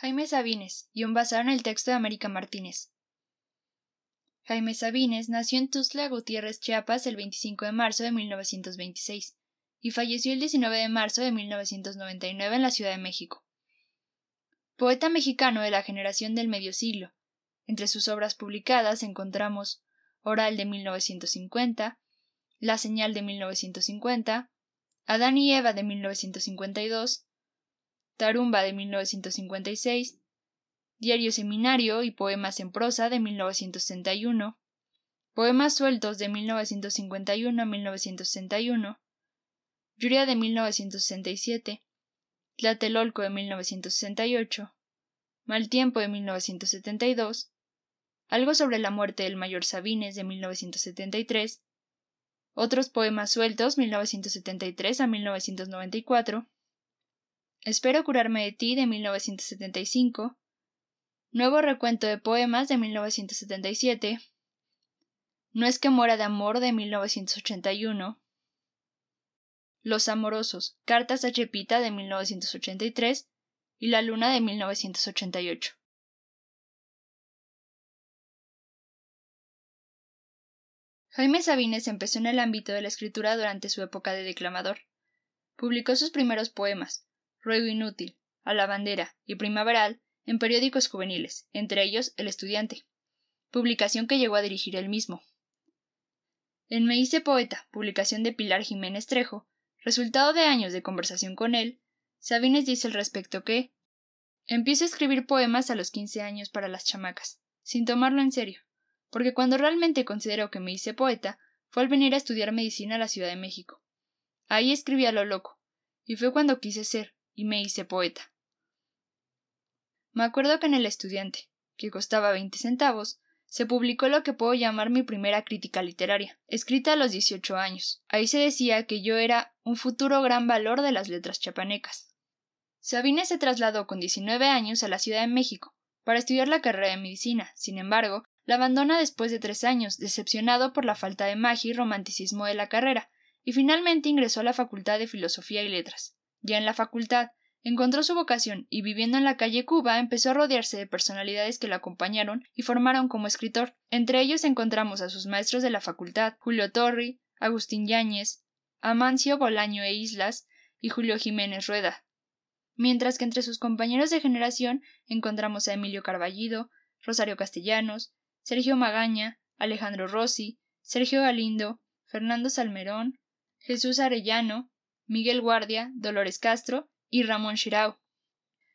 Jaime Sabines, un basado en el texto de América Martínez. Jaime Sabines nació en Tuzla Gutiérrez, Chiapas, el 25 de marzo de 1926 y falleció el 19 de marzo de 1999 en la Ciudad de México. Poeta mexicano de la generación del medio siglo. Entre sus obras publicadas encontramos Oral de 1950, La señal de 1950, Adán y Eva de 1952, Tarumba de 1956, Diario Seminario y Poemas en prosa de 1961, Poemas sueltos de 1951 a 1961, Yuria de 1967, Tlatelolco de 1968, Mal tiempo de 1972, Algo sobre la muerte del mayor Sabines de 1973, Otros poemas sueltos 1973 a 1994, Espero curarme de ti de 1975, Nuevo recuento de poemas de 1977, No es que muera de amor de 1981, Los amorosos, cartas a Chepita de 1983 y La luna de 1988. Jaime Sabines empezó en el ámbito de la escritura durante su época de declamador. Publicó sus primeros poemas, Ruego Inútil, A la Bandera y Primaveral en periódicos juveniles, entre ellos El Estudiante, publicación que llegó a dirigir él mismo. En Me hice poeta, publicación de Pilar Jiménez Trejo, resultado de años de conversación con él, Sabines dice al respecto que empiezo a escribir poemas a los quince años para las chamacas, sin tomarlo en serio, porque cuando realmente considero que me hice poeta fue al venir a estudiar medicina a la Ciudad de México. Ahí escribí a lo loco, y fue cuando quise ser, y me hice poeta. Me acuerdo que en El Estudiante, que costaba veinte centavos, se publicó lo que puedo llamar mi primera crítica literaria, escrita a los dieciocho años. Ahí se decía que yo era un futuro gran valor de las letras chapanecas. Sabines se trasladó con diecinueve años a la Ciudad de México para estudiar la carrera de medicina. Sin embargo, la abandona después de tres años, decepcionado por la falta de magia y romanticismo de la carrera, y finalmente ingresó a la Facultad de Filosofía y Letras. Ya en la facultad, encontró su vocación y viviendo en la calle Cuba empezó a rodearse de personalidades que lo acompañaron y formaron como escritor. Entre ellos encontramos a sus maestros de la facultad, Julio Torri, Agustín Yáñez, Amancio Bolaño e Islas y Julio Jiménez Rueda. Mientras que entre sus compañeros de generación encontramos a Emilio Carballido, Rosario Castellanos, Sergio Magaña, Alejandro Rossi, Sergio Galindo, Fernando Salmerón, Jesús Arellano, Miguel Guardia, Dolores Castro y Ramón Shirao.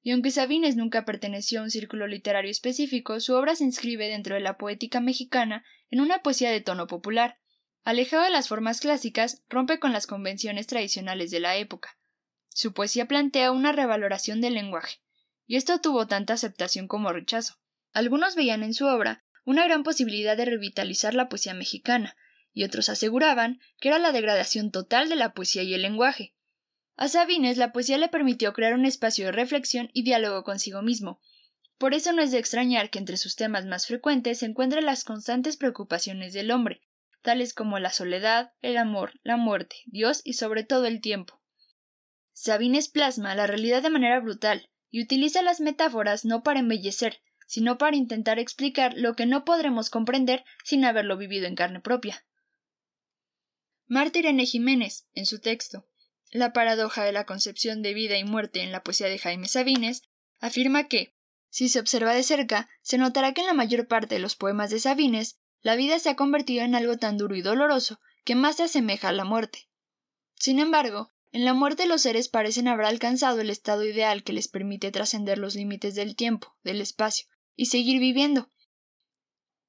Y aunque Sabines nunca perteneció a un círculo literario específico, su obra se inscribe dentro de la poética mexicana en una poesía de tono popular. Alejado de las formas clásicas, rompe con las convenciones tradicionales de la época. Su poesía plantea una revaloración del lenguaje, y esto tuvo tanta aceptación como rechazo. Algunos veían en su obra una gran posibilidad de revitalizar la poesía mexicana, y otros aseguraban que era la degradación total de la poesía y el lenguaje, a Sabines la poesía le permitió crear un espacio de reflexión y diálogo consigo mismo. Por eso no es de extrañar que entre sus temas más frecuentes se encuentren las constantes preocupaciones del hombre, tales como la soledad, el amor, la muerte, Dios y sobre todo el tiempo. Sabines plasma la realidad de manera brutal y utiliza las metáforas no para embellecer, sino para intentar explicar lo que no podremos comprender sin haberlo vivido en carne propia. Marta Irene Jiménez, en su texto la paradoja de la concepción de vida y muerte en la poesía de Jaime Sabines, afirma que, si se observa de cerca, se notará que en la mayor parte de los poemas de Sabines, la vida se ha convertido en algo tan duro y doloroso que más se asemeja a la muerte. Sin embargo, en la muerte los seres parecen haber alcanzado el estado ideal que les permite trascender los límites del tiempo, del espacio, y seguir viviendo.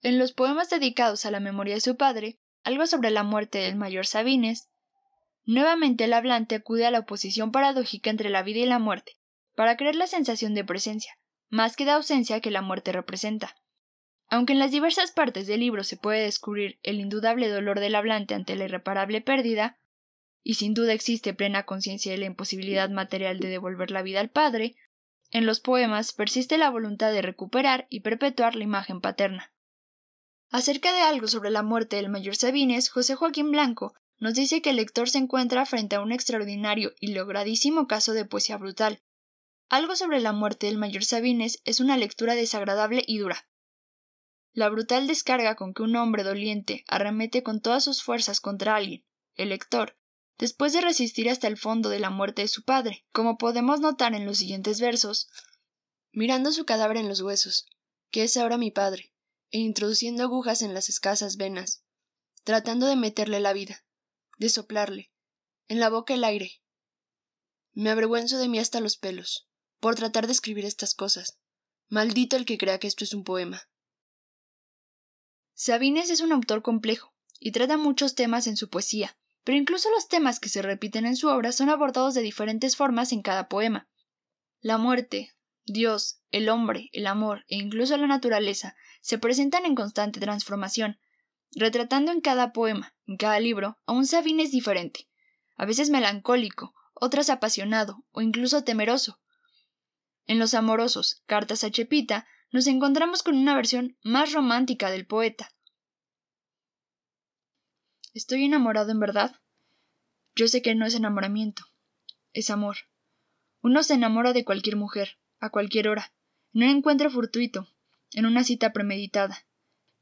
En los poemas dedicados a la memoria de su padre, algo sobre la muerte del mayor Sabines, Nuevamente el hablante acude a la oposición paradójica entre la vida y la muerte, para crear la sensación de presencia, más que de ausencia que la muerte representa. Aunque en las diversas partes del libro se puede descubrir el indudable dolor del hablante ante la irreparable pérdida, y sin duda existe plena conciencia de la imposibilidad material de devolver la vida al padre, en los poemas persiste la voluntad de recuperar y perpetuar la imagen paterna. Acerca de algo sobre la muerte del mayor Sabines, José Joaquín Blanco nos dice que el lector se encuentra frente a un extraordinario y logradísimo caso de poesía brutal. Algo sobre la muerte del mayor Sabines es una lectura desagradable y dura, la brutal descarga con que un hombre doliente arremete con todas sus fuerzas contra alguien, el lector, después de resistir hasta el fondo de la muerte de su padre, como podemos notar en los siguientes versos, mirando su cadáver en los huesos, que es ahora mi padre, e introduciendo agujas en las escasas venas, tratando de meterle la vida, de soplarle, en la boca el aire. Me avergüenzo de mí hasta los pelos, por tratar de escribir estas cosas. Maldito el que crea que esto es un poema. Sabines es un autor complejo y trata muchos temas en su poesía, pero incluso los temas que se repiten en su obra son abordados de diferentes formas en cada poema. La muerte, Dios, el hombre, el amor e incluso la naturaleza se presentan en constante transformación, retratando en cada poema, en cada libro, a un Sabines diferente, a veces melancólico, otras apasionado o incluso temeroso. En Los Amorosos, Cartas a Chepita, nos encontramos con una versión más romántica del poeta. ¿Estoy enamorado en verdad? Yo sé que no es enamoramiento, es amor. Uno se enamora de cualquier mujer, a cualquier hora, en un encuentro fortuito, en una cita premeditada.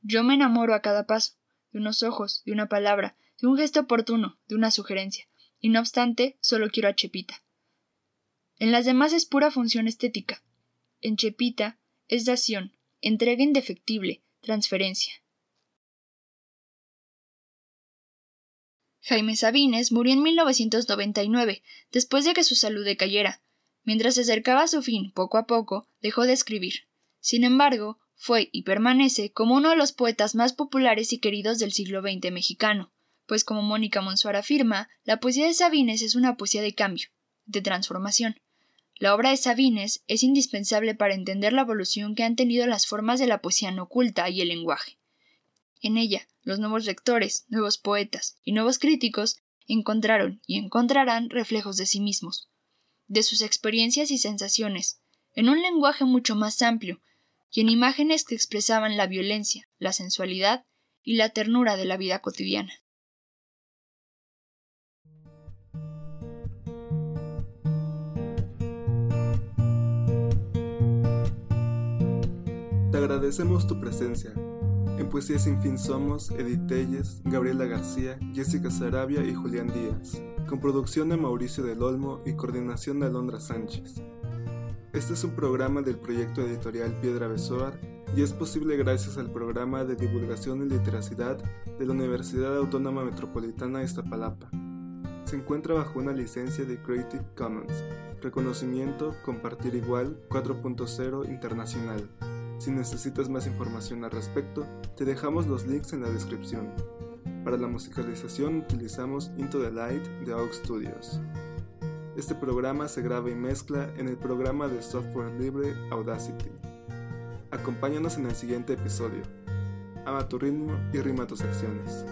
Yo me enamoro a cada paso, de unos ojos, de una palabra, de un gesto oportuno, de una sugerencia, y no obstante, solo quiero a Chepita. En las demás es pura función estética. En Chepita es dación, entrega indefectible, transferencia. Jaime Sabines murió en 1999, después de que su salud decayera. Mientras se acercaba a su fin, poco a poco, dejó de escribir. Sin embargo, fue y permanece como uno de los poetas más populares y queridos del siglo XX mexicano, pues como Mónica Monsuar afirma, la poesía de Sabines es una poesía de cambio, de transformación. La obra de Sabines es indispensable para entender la evolución que han tenido las formas de la poesía no oculta y el lenguaje. En ella, los nuevos lectores, nuevos poetas y nuevos críticos encontraron y encontrarán reflejos de sí mismos, de sus experiencias y sensaciones, en un lenguaje mucho más amplio y en imágenes que expresaban la violencia, la sensualidad y la ternura de la vida cotidiana. agradecemos tu presencia. En Poesía Sin Fin somos Edith Telles, Gabriela García, Jessica Sarabia y Julián Díaz, con producción de Mauricio del Olmo y coordinación de Alondra Sánchez. Este es un programa del proyecto editorial Piedra Besoar y es posible gracias al programa de divulgación y literacidad de la Universidad Autónoma Metropolitana de Iztapalapa. Se encuentra bajo una licencia de Creative Commons, reconocimiento Compartir Igual 4.0 Internacional. Si necesitas más información al respecto, te dejamos los links en la descripción. Para la musicalización utilizamos Into the Light de AUX Studios. Este programa se graba y mezcla en el programa de software libre Audacity. Acompáñanos en el siguiente episodio. Ama tu ritmo y rima tus acciones.